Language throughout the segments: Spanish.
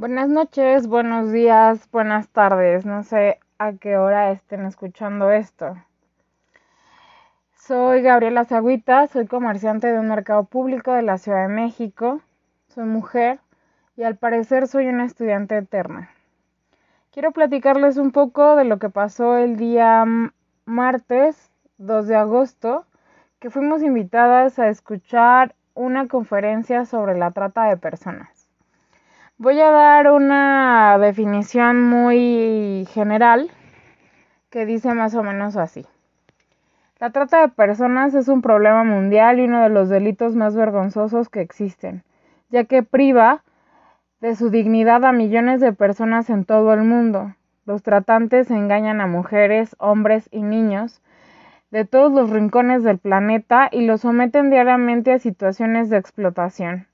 Buenas noches, buenos días, buenas tardes. No sé a qué hora estén escuchando esto. Soy Gabriela Zagüita, soy comerciante de un mercado público de la Ciudad de México. Soy mujer y al parecer soy una estudiante eterna. Quiero platicarles un poco de lo que pasó el día martes 2 de agosto, que fuimos invitadas a escuchar una conferencia sobre la trata de personas. Voy a dar una definición muy general que dice más o menos así. La trata de personas es un problema mundial y uno de los delitos más vergonzosos que existen, ya que priva de su dignidad a millones de personas en todo el mundo. Los tratantes engañan a mujeres, hombres y niños de todos los rincones del planeta y los someten diariamente a situaciones de explotación.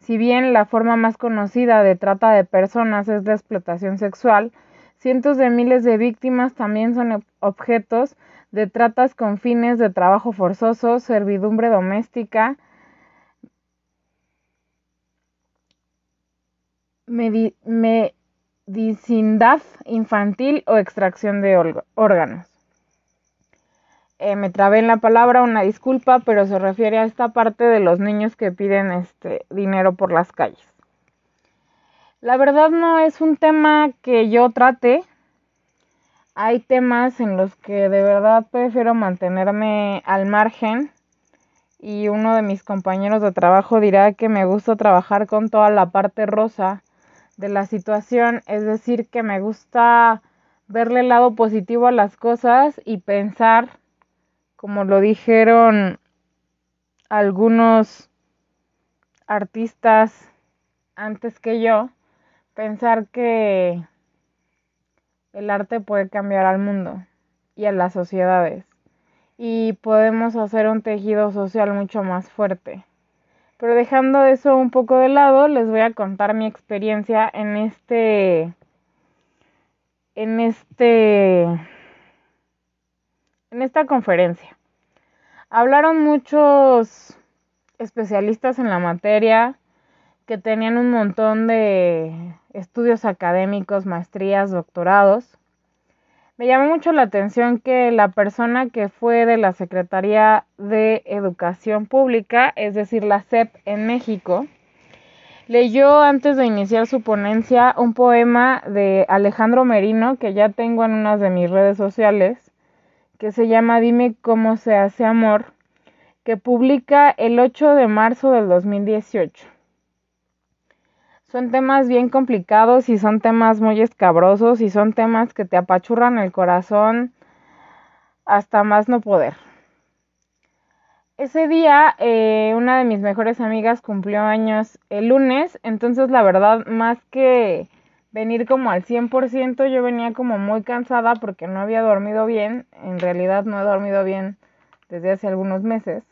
Si bien la forma más conocida de trata de personas es la explotación sexual, cientos de miles de víctimas también son objetos de tratas con fines de trabajo forzoso, servidumbre doméstica, medicindad infantil o extracción de órganos. Eh, me trabé en la palabra, una disculpa, pero se refiere a esta parte de los niños que piden este dinero por las calles. La verdad no es un tema que yo trate. Hay temas en los que de verdad prefiero mantenerme al margen y uno de mis compañeros de trabajo dirá que me gusta trabajar con toda la parte rosa de la situación, es decir, que me gusta verle el lado positivo a las cosas y pensar como lo dijeron algunos artistas antes que yo, pensar que el arte puede cambiar al mundo y a las sociedades y podemos hacer un tejido social mucho más fuerte. Pero dejando eso un poco de lado, les voy a contar mi experiencia en este en este en esta conferencia. Hablaron muchos especialistas en la materia que tenían un montón de estudios académicos, maestrías, doctorados. Me llamó mucho la atención que la persona que fue de la Secretaría de Educación Pública, es decir, la SEP en México, leyó antes de iniciar su ponencia un poema de Alejandro Merino que ya tengo en unas de mis redes sociales que se llama Dime cómo se hace amor, que publica el 8 de marzo del 2018. Son temas bien complicados y son temas muy escabrosos y son temas que te apachurran el corazón hasta más no poder. Ese día eh, una de mis mejores amigas cumplió años el lunes, entonces la verdad más que venir como al 100%, yo venía como muy cansada porque no había dormido bien, en realidad no he dormido bien desde hace algunos meses.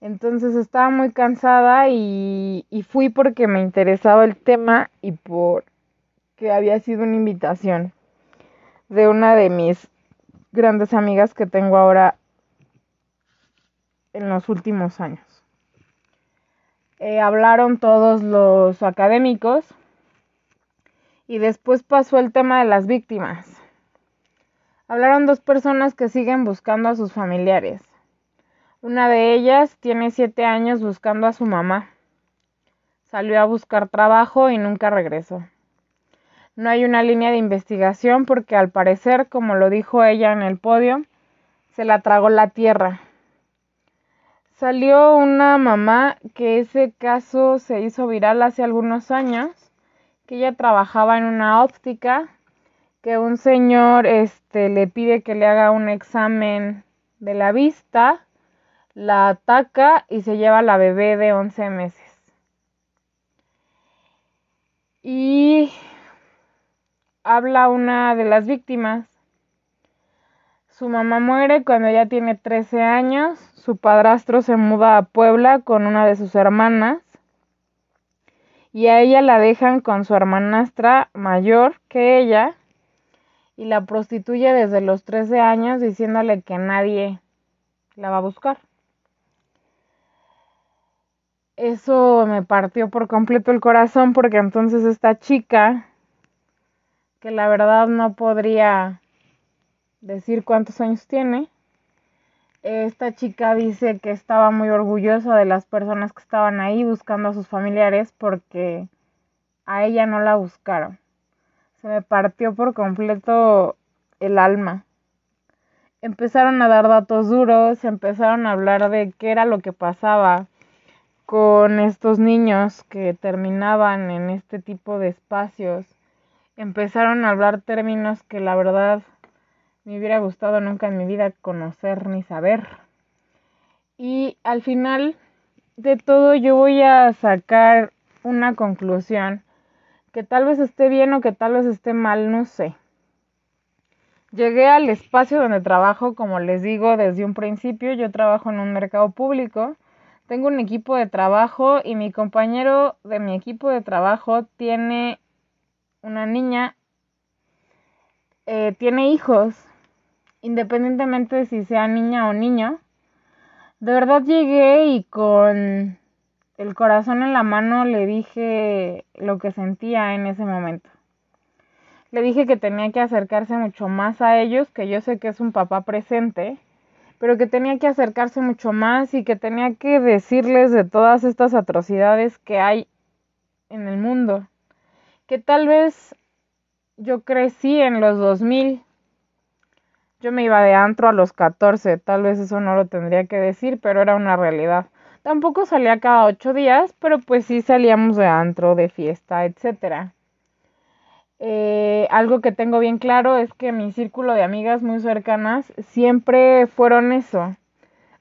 Entonces estaba muy cansada y, fui porque me interesaba el tema y porque había sido una invitación de una de mis grandes amigas que tengo ahora en los últimos años. Eh, hablaron todos los académicos y después pasó el tema de las víctimas. Hablaron dos personas que siguen buscando a sus familiares. Una de ellas tiene siete años buscando a su mamá. Salió a buscar trabajo y nunca regresó. No hay una línea de investigación porque al parecer, como lo dijo ella en el podio, se la tragó la tierra. Salió una mamá que ese caso se hizo viral hace algunos años que ella trabajaba en una óptica, que un señor este, le pide que le haga un examen de la vista, la ataca y se lleva la bebé de 11 meses. Y habla una de las víctimas. Su mamá muere cuando ella tiene 13 años, su padrastro se muda a Puebla con una de sus hermanas y a ella la dejan con su hermanastra mayor que ella y la prostituye desde los 13 años diciéndole que nadie la va a buscar. eso me partió por completo el corazón porque entonces esta chica, que la verdad no podría decir cuántos años tiene, esta chica dice que estaba muy orgullosa de las personas que estaban ahí buscando a sus familiares porque a ella no la buscaron. Se me partió por completo el alma. Empezaron a dar datos duros, empezaron a hablar de qué era lo que pasaba con estos niños que terminaban en este tipo de espacios. Empezaron a hablar términos que la verdad me hubiera gustado nunca en mi vida conocer ni saber. Y al final de todo yo voy a sacar una conclusión que tal vez esté bien o que tal vez esté mal, no sé. Llegué al espacio donde trabajo, como les digo desde un principio, yo trabajo en un mercado público tengo un equipo de trabajo y mi compañero de mi equipo de trabajo tiene una niña, eh, tiene hijos, independientemente de si sea niña o niño. De verdad llegué y con el corazón en la mano le dije lo que sentía en ese momento. Le dije que tenía que acercarse mucho más a ellos, que yo sé que es un papá presente pero que tenía que acercarse mucho más y que tenía que decirles de todas estas atrocidades que hay en el mundo. Que tal vez yo crecí en los 2000. Yo me iba de antro a los 14, tal vez eso no lo tendría que decir, pero era una realidad. Tampoco salía cada ocho días, pero pues sí salíamos de antro, de fiesta, etcétera. Eh, algo que tengo bien claro es que mi círculo de amigas muy cercanas siempre fueron eso,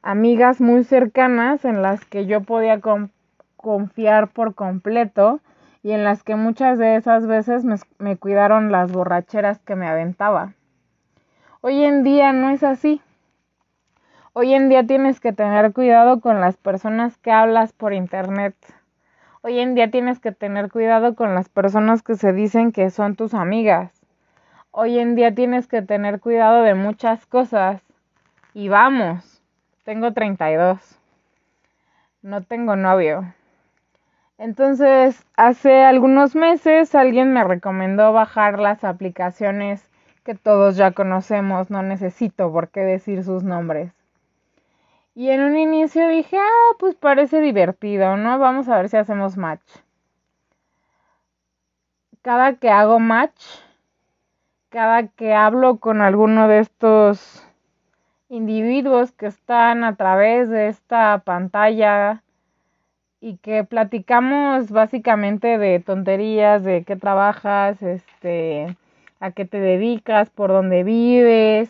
amigas muy cercanas en las que yo podía confiar por completo y en las que muchas de esas veces me cuidaron las borracheras que me aventaba. Hoy en día no es así. Hoy en día tienes que tener cuidado con las personas que hablas por internet Hoy en día tienes que tener cuidado con las personas que se dicen que son tus amigas. Hoy en día tienes que tener cuidado de muchas cosas. Y vamos, tengo 32. No tengo novio. Entonces, hace algunos meses alguien me recomendó bajar las aplicaciones que todos ya conocemos, no necesito por qué decir sus nombres. Y en un inicio dije, ah, pues parece divertido, ¿no? Vamos a ver si hacemos match. Cada que hago match, cada que hablo con alguno de estos individuos que están a través de esta pantalla y que platicamos básicamente de tonterías, de qué trabajas, este, a qué te dedicas, por dónde vives,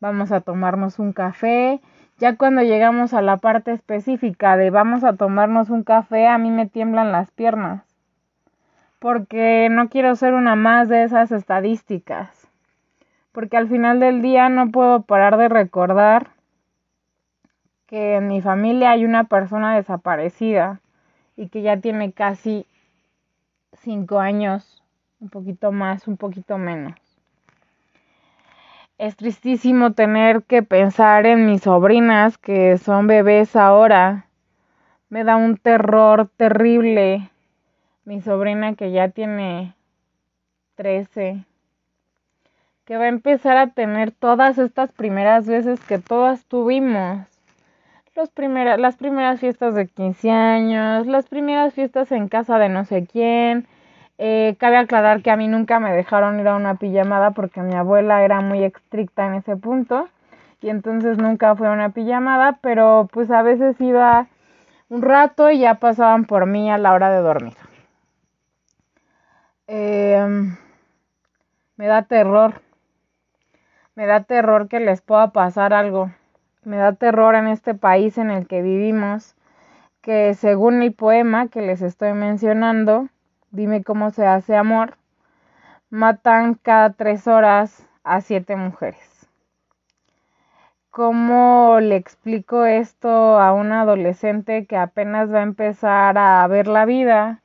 vamos a tomarnos un café ya cuando llegamos a la parte específica de vamos a tomarnos un café, a mí me tiemblan las piernas. Porque no quiero ser una más de esas estadísticas. Porque al final del día no puedo parar de recordar que en mi familia hay una persona desaparecida y que ya tiene casi cinco años, un poquito más, un poquito menos. Es tristísimo tener que pensar en mis sobrinas que son bebés ahora. Me da un terror terrible. Mi sobrina que ya tiene 13. Que va a empezar a tener todas estas primeras veces que todas tuvimos. Las primeras fiestas de 15 años, las primeras fiestas en casa de no sé quién, eh, cabe aclarar que a mí nunca me dejaron ir a una pijamada porque mi abuela era muy estricta en ese punto y entonces nunca fue a una pijamada, pero pues a veces iba un rato y ya pasaban por mí a la hora de dormir. Em, me da terror, me da terror que les pueda pasar algo, me da terror en este país en el que vivimos, que según el poema que les estoy mencionando, Dime cómo se hace amor. Matan cada tres horas a siete mujeres. ¿Cómo le explico esto a un adolescente que apenas va a empezar a ver la vida,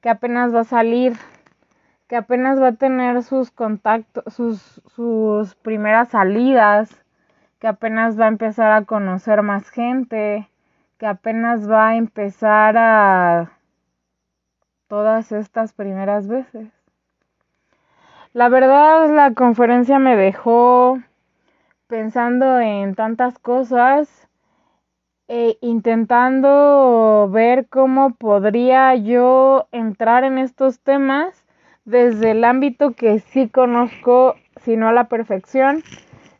que apenas va a salir, que apenas va a tener sus contactos, sus, sus primeras salidas, que apenas va a empezar a conocer más gente, que apenas va a empezar a todas estas primeras veces. La verdad, la conferencia me dejó pensando en tantas cosas e intentando ver cómo podría yo entrar en estos temas desde el ámbito que sí conozco, si no a la perfección,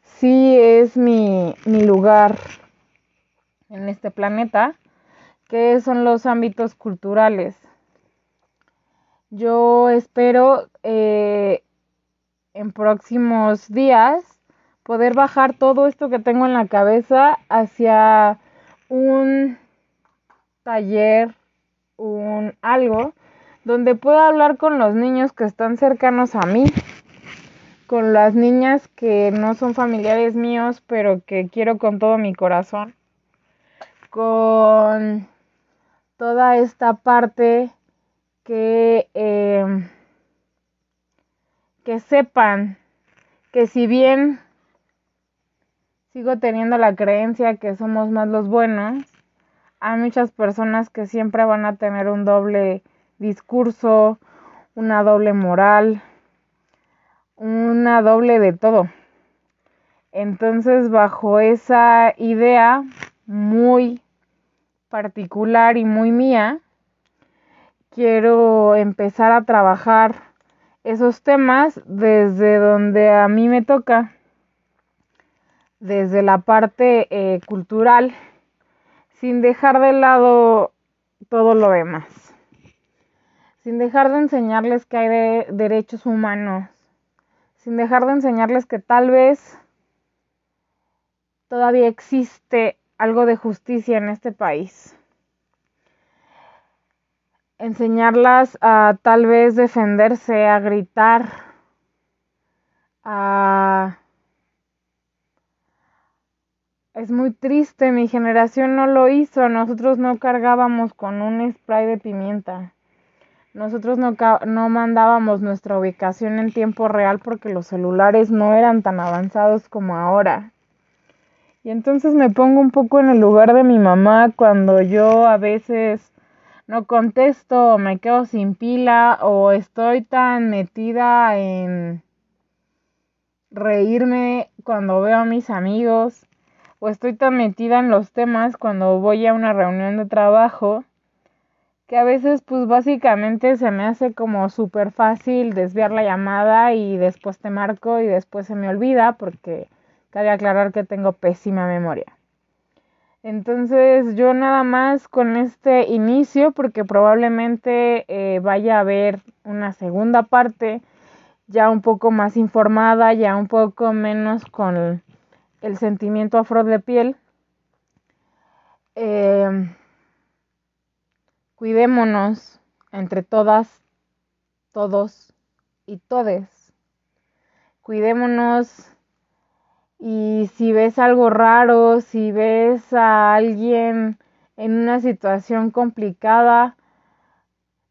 sí es mi, mi lugar en este planeta, que son los ámbitos culturales. Yo espero eh, en próximos días poder bajar todo esto que tengo en la cabeza hacia un taller, un algo donde pueda hablar con los niños que están cercanos a mí, con las niñas que no son familiares míos, pero que quiero con todo mi corazón, con toda esta parte que eh, que sepan que si bien sigo teniendo la creencia que somos más los buenos, hay muchas personas que siempre van a tener un doble discurso, una doble moral, una doble de todo. Entonces, bajo esa idea muy particular y muy mía, quiero empezar a trabajar esos temas desde donde a mí me toca, desde la parte eh, cultural, sin dejar de lado todo lo demás, sin dejar de enseñarles que hay de derechos humanos, sin dejar de enseñarles que tal vez todavía existe algo de justicia en este país enseñarlas a tal vez defenderse, a gritar, a... Es muy triste, mi generación no lo hizo, nosotros no cargábamos con un spray de pimienta, nosotros no, no mandábamos nuestra ubicación en tiempo real porque los celulares no eran tan avanzados como ahora. Y entonces me pongo un poco en el lugar de mi mamá cuando yo a veces no contesto, me quedo sin pila o estoy tan metida en reírme cuando veo a mis amigos o estoy tan metida en los temas cuando voy a una reunión de trabajo que a veces pues básicamente se me hace como súper fácil desviar la llamada y después te marco y después se me olvida porque cabe aclarar que tengo pésima memoria. Entonces yo nada más con este inicio, porque probablemente eh, vaya a haber una segunda parte ya un poco más informada, ya un poco menos con el sentimiento afro de piel. Em, cuidémonos entre todas, todos y todes. Cuidémonos y si ves algo raro, si ves a alguien en una situación complicada,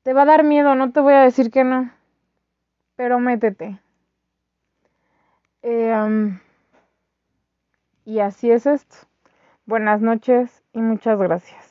te va a dar miedo, no te voy a decir que no, pero métete. Em, y así es esto. Buenas noches y muchas gracias.